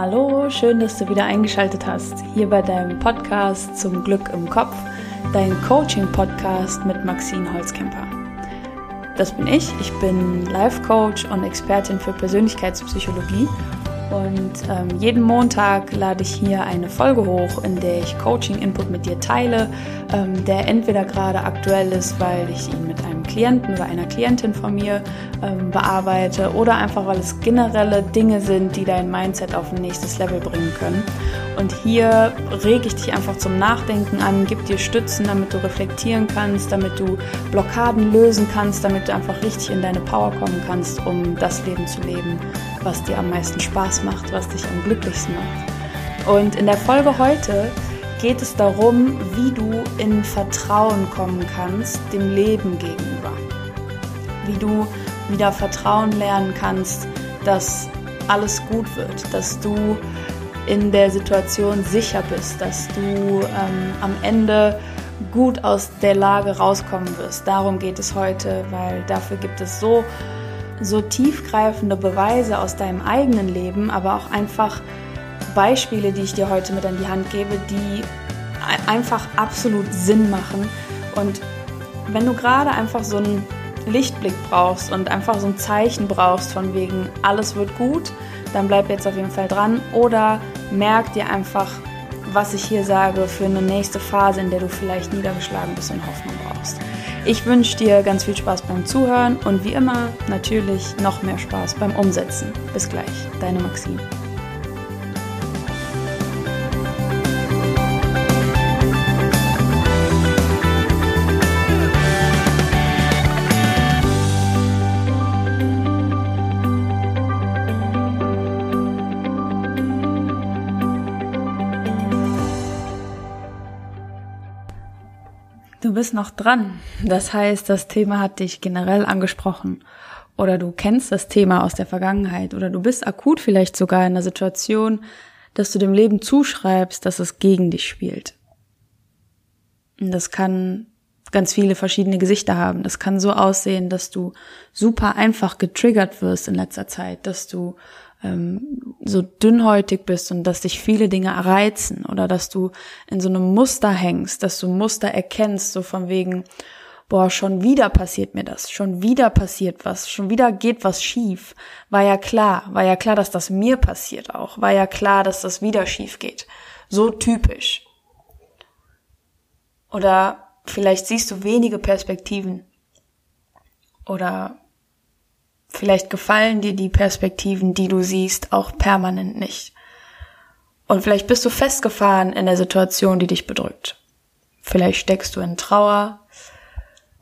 Hallo, schön, dass du wieder eingeschaltet hast. Hier bei deinem Podcast zum Glück im Kopf, dein Coaching-Podcast mit Maxine Holzkemper. Das bin ich. Ich bin Life Coach und Expertin für Persönlichkeitspsychologie und ähm, jeden Montag lade ich hier eine Folge hoch, in der ich Coaching-Input mit dir teile, ähm, der entweder gerade aktuell ist, weil ich ihn mit einem Klienten oder einer Klientin von mir ähm, bearbeite oder einfach, weil es generelle Dinge sind, die dein Mindset auf ein nächstes Level bringen können. Und hier rege ich dich einfach zum Nachdenken an, gib dir Stützen, damit du reflektieren kannst, damit du Blockaden lösen kannst, damit du einfach richtig in deine Power kommen kannst, um das Leben zu leben, was dir am meisten Spaß macht, was dich am glücklichsten macht. Und in der Folge heute geht es darum, wie du in Vertrauen kommen kannst dem Leben gegenüber. Wie du wieder Vertrauen lernen kannst, dass alles gut wird, dass du in der Situation sicher bist, dass du ähm, am Ende gut aus der Lage rauskommen wirst. Darum geht es heute, weil dafür gibt es so, so tiefgreifende Beweise aus deinem eigenen Leben, aber auch einfach Beispiele, die ich dir heute mit an die Hand gebe, die einfach absolut Sinn machen. Und wenn du gerade einfach so einen Lichtblick brauchst und einfach so ein Zeichen brauchst von wegen, alles wird gut, dann bleib jetzt auf jeden Fall dran. Oder merk dir einfach, was ich hier sage für eine nächste Phase, in der du vielleicht niedergeschlagen bist und Hoffnung brauchst. Ich wünsche dir ganz viel Spaß beim Zuhören und wie immer natürlich noch mehr Spaß beim Umsetzen. Bis gleich, deine Maxine. Bist noch dran. Das heißt, das Thema hat dich generell angesprochen. Oder du kennst das Thema aus der Vergangenheit. Oder du bist akut vielleicht sogar in der Situation, dass du dem Leben zuschreibst, dass es gegen dich spielt. Und das kann ganz viele verschiedene Gesichter haben. Das kann so aussehen, dass du super einfach getriggert wirst in letzter Zeit, dass du ähm, so dünnhäutig bist und dass dich viele Dinge reizen oder dass du in so einem Muster hängst, dass du Muster erkennst, so von wegen, boah, schon wieder passiert mir das, schon wieder passiert was, schon wieder geht was schief. War ja klar, war ja klar, dass das mir passiert auch, war ja klar, dass das wieder schief geht. So typisch. Oder vielleicht siehst du wenige Perspektiven. Oder Vielleicht gefallen dir die Perspektiven, die du siehst, auch permanent nicht. Und vielleicht bist du festgefahren in der Situation, die dich bedrückt. Vielleicht steckst du in Trauer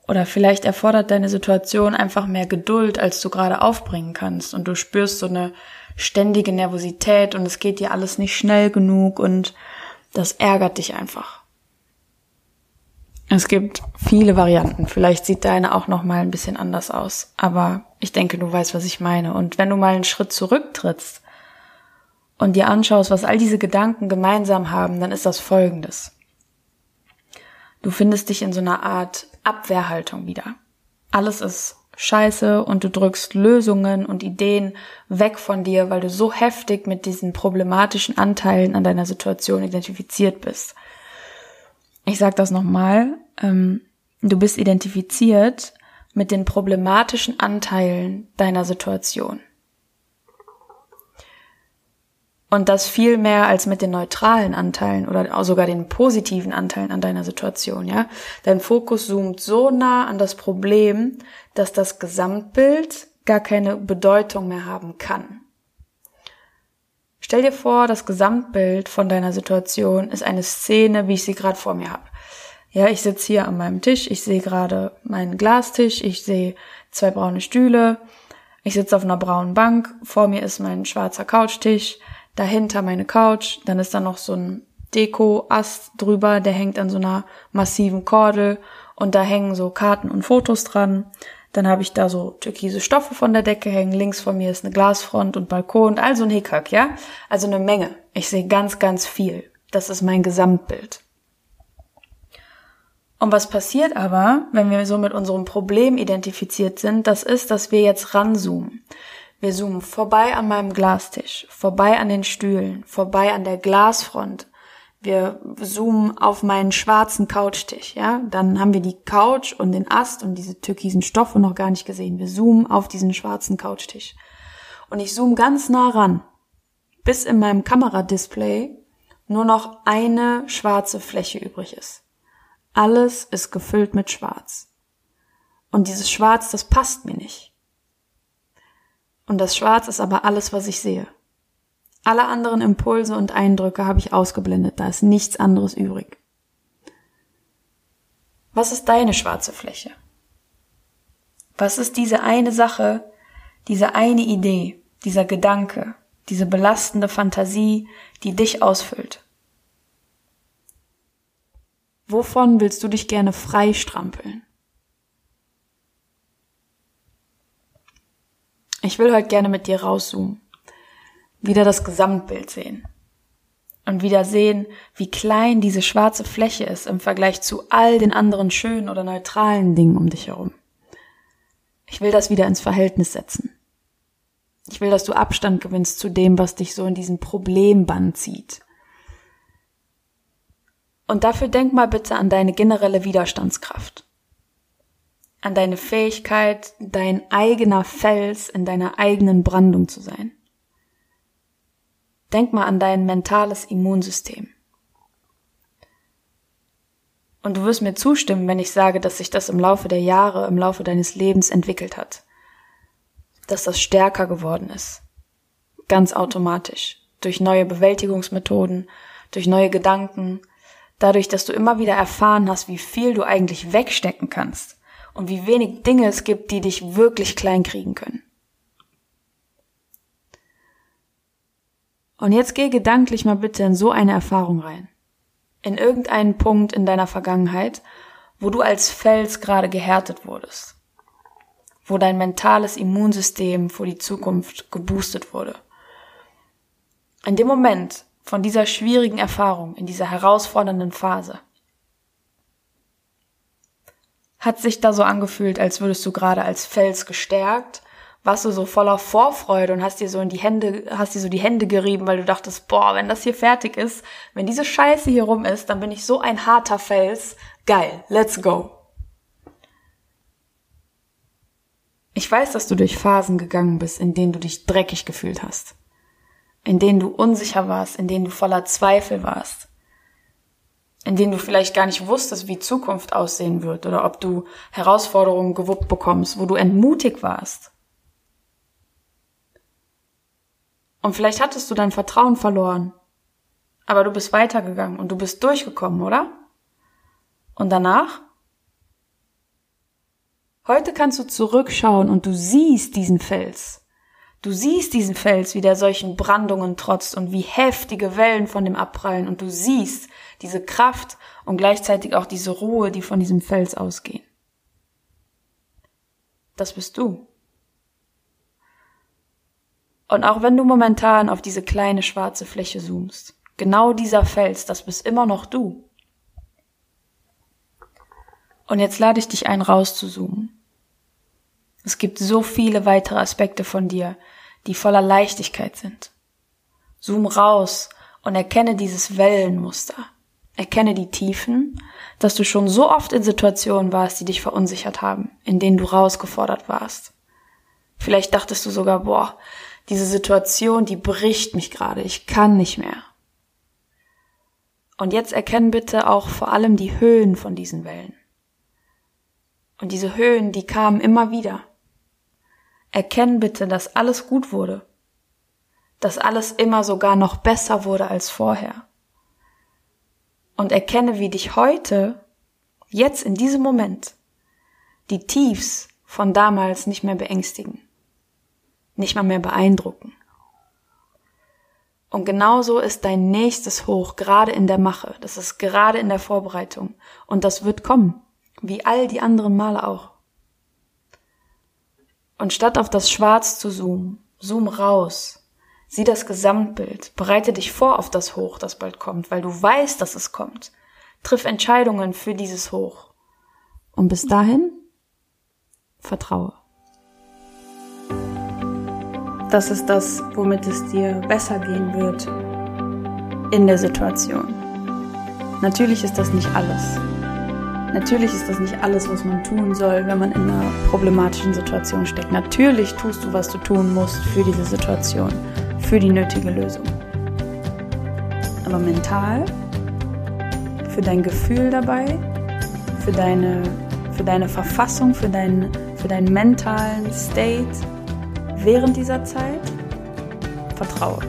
oder vielleicht erfordert deine Situation einfach mehr Geduld, als du gerade aufbringen kannst und du spürst so eine ständige Nervosität und es geht dir alles nicht schnell genug und das ärgert dich einfach. Es gibt viele Varianten. Vielleicht sieht deine auch noch mal ein bisschen anders aus, aber ich denke, du weißt, was ich meine. Und wenn du mal einen Schritt zurücktrittst und dir anschaust, was all diese Gedanken gemeinsam haben, dann ist das folgendes. Du findest dich in so einer Art Abwehrhaltung wieder. Alles ist scheiße und du drückst Lösungen und Ideen weg von dir, weil du so heftig mit diesen problematischen Anteilen an deiner Situation identifiziert bist. Ich sag das nochmal, ähm, du bist identifiziert mit den problematischen Anteilen deiner Situation. Und das viel mehr als mit den neutralen Anteilen oder sogar den positiven Anteilen an deiner Situation, ja. Dein Fokus zoomt so nah an das Problem, dass das Gesamtbild gar keine Bedeutung mehr haben kann. Stell dir vor, das Gesamtbild von deiner Situation ist eine Szene, wie ich sie gerade vor mir habe. Ja, ich sitze hier an meinem Tisch, ich sehe gerade meinen Glastisch, ich sehe zwei braune Stühle, ich sitze auf einer braunen Bank, vor mir ist mein schwarzer Couchtisch, dahinter meine Couch, dann ist da noch so ein Deko-Ast drüber, der hängt an so einer massiven Kordel und da hängen so Karten und Fotos dran. Dann habe ich da so türkise Stoffe von der Decke hängen. Links von mir ist eine Glasfront und Balkon. Also ein Hickhack, ja? Also eine Menge. Ich sehe ganz, ganz viel. Das ist mein Gesamtbild. Und was passiert aber, wenn wir so mit unserem Problem identifiziert sind, das ist, dass wir jetzt ranzoomen. Wir zoomen vorbei an meinem Glastisch, vorbei an den Stühlen, vorbei an der Glasfront. Wir zoomen auf meinen schwarzen Couchtisch, ja? Dann haben wir die Couch und den Ast und diese türkisen Stoffe noch gar nicht gesehen. Wir zoomen auf diesen schwarzen Couchtisch. Und ich zoome ganz nah ran, bis in meinem Kameradisplay nur noch eine schwarze Fläche übrig ist. Alles ist gefüllt mit Schwarz. Und dieses Schwarz, das passt mir nicht. Und das Schwarz ist aber alles, was ich sehe. Alle anderen Impulse und Eindrücke habe ich ausgeblendet, da ist nichts anderes übrig. Was ist deine schwarze Fläche? Was ist diese eine Sache, diese eine Idee, dieser Gedanke, diese belastende Fantasie, die dich ausfüllt? Wovon willst du dich gerne freistrampeln? Ich will heute gerne mit dir rauszoomen, wieder das Gesamtbild sehen und wieder sehen, wie klein diese schwarze Fläche ist im Vergleich zu all den anderen schönen oder neutralen Dingen um dich herum. Ich will das wieder ins Verhältnis setzen. Ich will, dass du Abstand gewinnst zu dem, was dich so in diesen Problemband zieht. Und dafür denk mal bitte an deine generelle Widerstandskraft. An deine Fähigkeit, dein eigener Fels in deiner eigenen Brandung zu sein. Denk mal an dein mentales Immunsystem. Und du wirst mir zustimmen, wenn ich sage, dass sich das im Laufe der Jahre, im Laufe deines Lebens entwickelt hat. Dass das stärker geworden ist. Ganz automatisch. Durch neue Bewältigungsmethoden, durch neue Gedanken, dadurch, dass du immer wieder erfahren hast, wie viel du eigentlich wegstecken kannst und wie wenig Dinge es gibt, die dich wirklich klein kriegen können. Und jetzt geh gedanklich mal bitte in so eine Erfahrung rein. In irgendeinen Punkt in deiner Vergangenheit, wo du als Fels gerade gehärtet wurdest. Wo dein mentales Immunsystem vor die Zukunft geboostet wurde. In dem Moment, von dieser schwierigen Erfahrung, in dieser herausfordernden Phase? Hat sich da so angefühlt, als würdest du gerade als Fels gestärkt? Warst du so voller Vorfreude und hast dir so in die Hände, hast dir so die Hände gerieben, weil du dachtest, boah, wenn das hier fertig ist, wenn diese Scheiße hier rum ist, dann bin ich so ein harter Fels. Geil, let's go. Ich weiß, dass du durch Phasen gegangen bist, in denen du dich dreckig gefühlt hast in denen du unsicher warst, in denen du voller Zweifel warst, in denen du vielleicht gar nicht wusstest, wie Zukunft aussehen wird oder ob du Herausforderungen gewuppt bekommst, wo du entmutigt warst. Und vielleicht hattest du dein Vertrauen verloren, aber du bist weitergegangen und du bist durchgekommen, oder? Und danach? Heute kannst du zurückschauen und du siehst diesen Fels. Du siehst diesen Fels, wie der solchen Brandungen trotzt und wie heftige Wellen von dem abprallen und du siehst diese Kraft und gleichzeitig auch diese Ruhe, die von diesem Fels ausgehen. Das bist du. Und auch wenn du momentan auf diese kleine schwarze Fläche zoomst, genau dieser Fels, das bist immer noch du. Und jetzt lade ich dich ein, rauszuzoomen es gibt so viele weitere Aspekte von dir, die voller Leichtigkeit sind. Zoom raus und erkenne dieses Wellenmuster. Erkenne die Tiefen, dass du schon so oft in Situationen warst, die dich verunsichert haben, in denen du rausgefordert warst. Vielleicht dachtest du sogar, boah, diese Situation, die bricht mich gerade, ich kann nicht mehr. Und jetzt erkenn bitte auch vor allem die Höhen von diesen Wellen. Und diese Höhen, die kamen immer wieder. Erkenn bitte, dass alles gut wurde, dass alles immer sogar noch besser wurde als vorher. Und erkenne, wie dich heute, jetzt in diesem Moment, die Tiefs von damals nicht mehr beängstigen, nicht mal mehr beeindrucken. Und genauso ist dein nächstes Hoch gerade in der Mache, das ist gerade in der Vorbereitung und das wird kommen, wie all die anderen Male auch. Und statt auf das Schwarz zu zoomen, zoom raus. Sieh das Gesamtbild. Bereite dich vor auf das Hoch, das bald kommt, weil du weißt, dass es kommt. Triff Entscheidungen für dieses Hoch. Und bis dahin, vertraue. Das ist das, womit es dir besser gehen wird in der Situation. Natürlich ist das nicht alles. Natürlich ist das nicht alles, was man tun soll, wenn man in einer problematischen Situation steckt. Natürlich tust du, was du tun musst für diese Situation, für die nötige Lösung. Aber mental, für dein Gefühl dabei, für deine, für deine Verfassung, für deinen, für deinen mentalen State während dieser Zeit, vertraue.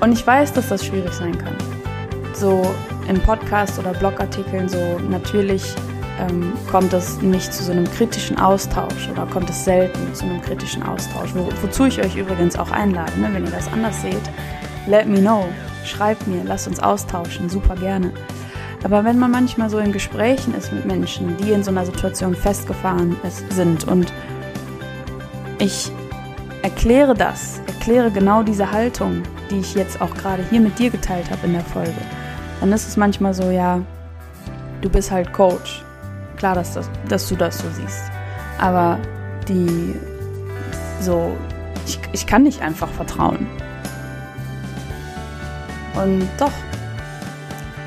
Und ich weiß, dass das schwierig sein kann. So in Podcasts oder Blogartikeln so natürlich ähm, kommt es nicht zu so einem kritischen Austausch oder kommt es selten zu einem kritischen Austausch, wo, wozu ich euch übrigens auch einlade. Ne? Wenn ihr das anders seht, let me know, schreibt mir, lasst uns austauschen, super gerne. Aber wenn man manchmal so in Gesprächen ist mit Menschen, die in so einer Situation festgefahren ist, sind und ich erkläre das, erkläre genau diese Haltung, die ich jetzt auch gerade hier mit dir geteilt habe in der Folge, dann ist es manchmal so, ja, du bist halt Coach. Klar, dass, das, dass du das so siehst. Aber die, so, ich, ich kann nicht einfach vertrauen. Und doch.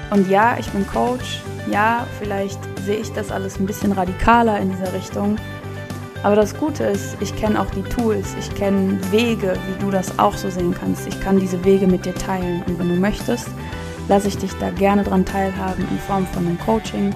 Und ja, ich bin Coach. Ja, vielleicht sehe ich das alles ein bisschen radikaler in dieser Richtung. Aber das Gute ist, ich kenne auch die Tools, ich kenne Wege, wie du das auch so sehen kannst. Ich kann diese Wege mit dir teilen. Und wenn du möchtest, lasse ich dich da gerne dran teilhaben in Form von einem Coaching.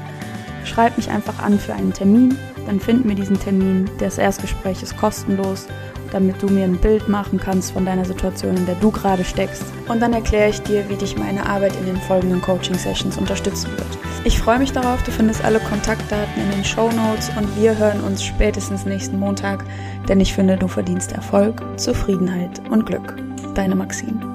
Schreib mich einfach an für einen Termin, dann finden wir diesen Termin. Das Erstgespräch ist kostenlos, damit du mir ein Bild machen kannst von deiner Situation, in der du gerade steckst. Und dann erkläre ich dir, wie dich meine Arbeit in den folgenden Coaching-Sessions unterstützen wird. Ich freue mich darauf, du findest alle Kontaktdaten in den Show Notes und wir hören uns spätestens nächsten Montag, denn ich finde, du verdienst Erfolg, Zufriedenheit und Glück. Deine Maxine.